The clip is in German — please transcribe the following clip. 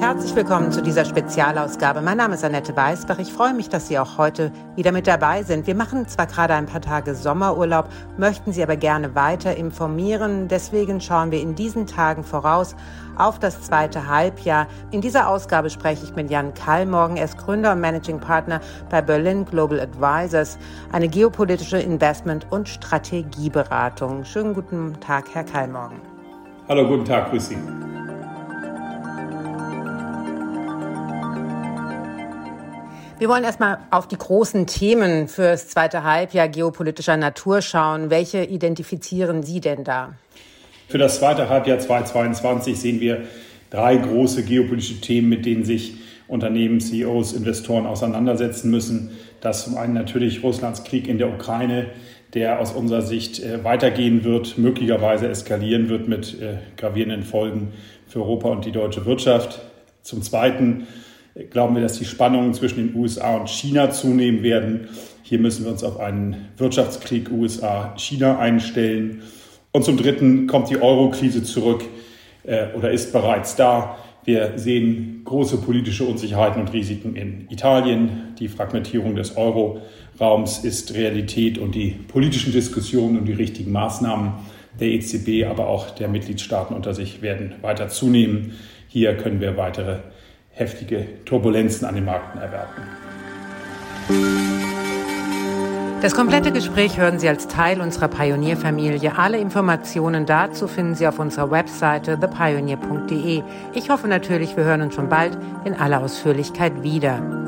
Herzlich willkommen zu dieser Spezialausgabe. Mein Name ist Annette Weißbach. Ich freue mich, dass Sie auch heute wieder mit dabei sind. Wir machen zwar gerade ein paar Tage Sommerurlaub, möchten Sie aber gerne weiter informieren. Deswegen schauen wir in diesen Tagen voraus auf das zweite Halbjahr. In dieser Ausgabe spreche ich mit Jan Kallmorgen. Er ist Gründer und Managing Partner bei Berlin Global Advisors, eine geopolitische Investment- und Strategieberatung. Schönen guten Tag, Herr Kallmorgen. Hallo, guten Tag, grüß Sie. Wir wollen erstmal auf die großen Themen fürs zweite Halbjahr geopolitischer Natur schauen. Welche identifizieren Sie denn da? Für das zweite Halbjahr 2022 sehen wir drei große geopolitische Themen, mit denen sich Unternehmen, CEOs, Investoren auseinandersetzen müssen. Das zum einen natürlich Russlands Krieg in der Ukraine, der aus unserer Sicht äh, weitergehen wird, möglicherweise eskalieren wird mit äh, gravierenden Folgen für Europa und die deutsche Wirtschaft. Zum Zweiten glauben wir, dass die Spannungen zwischen den USA und China zunehmen werden. Hier müssen wir uns auf einen Wirtschaftskrieg USA-China einstellen. Und zum Dritten kommt die Euro-Krise zurück äh, oder ist bereits da. Wir sehen große politische Unsicherheiten und Risiken in Italien. Die Fragmentierung des Euro-Raums ist Realität und die politischen Diskussionen und die richtigen Maßnahmen der EZB, aber auch der Mitgliedstaaten unter sich werden weiter zunehmen. Hier können wir weitere heftige Turbulenzen an den Märkten erwarten. Das komplette Gespräch hören Sie als Teil unserer Pionierfamilie. Alle Informationen dazu finden Sie auf unserer Webseite thepioneer.de. Ich hoffe natürlich, wir hören uns schon bald in aller Ausführlichkeit wieder.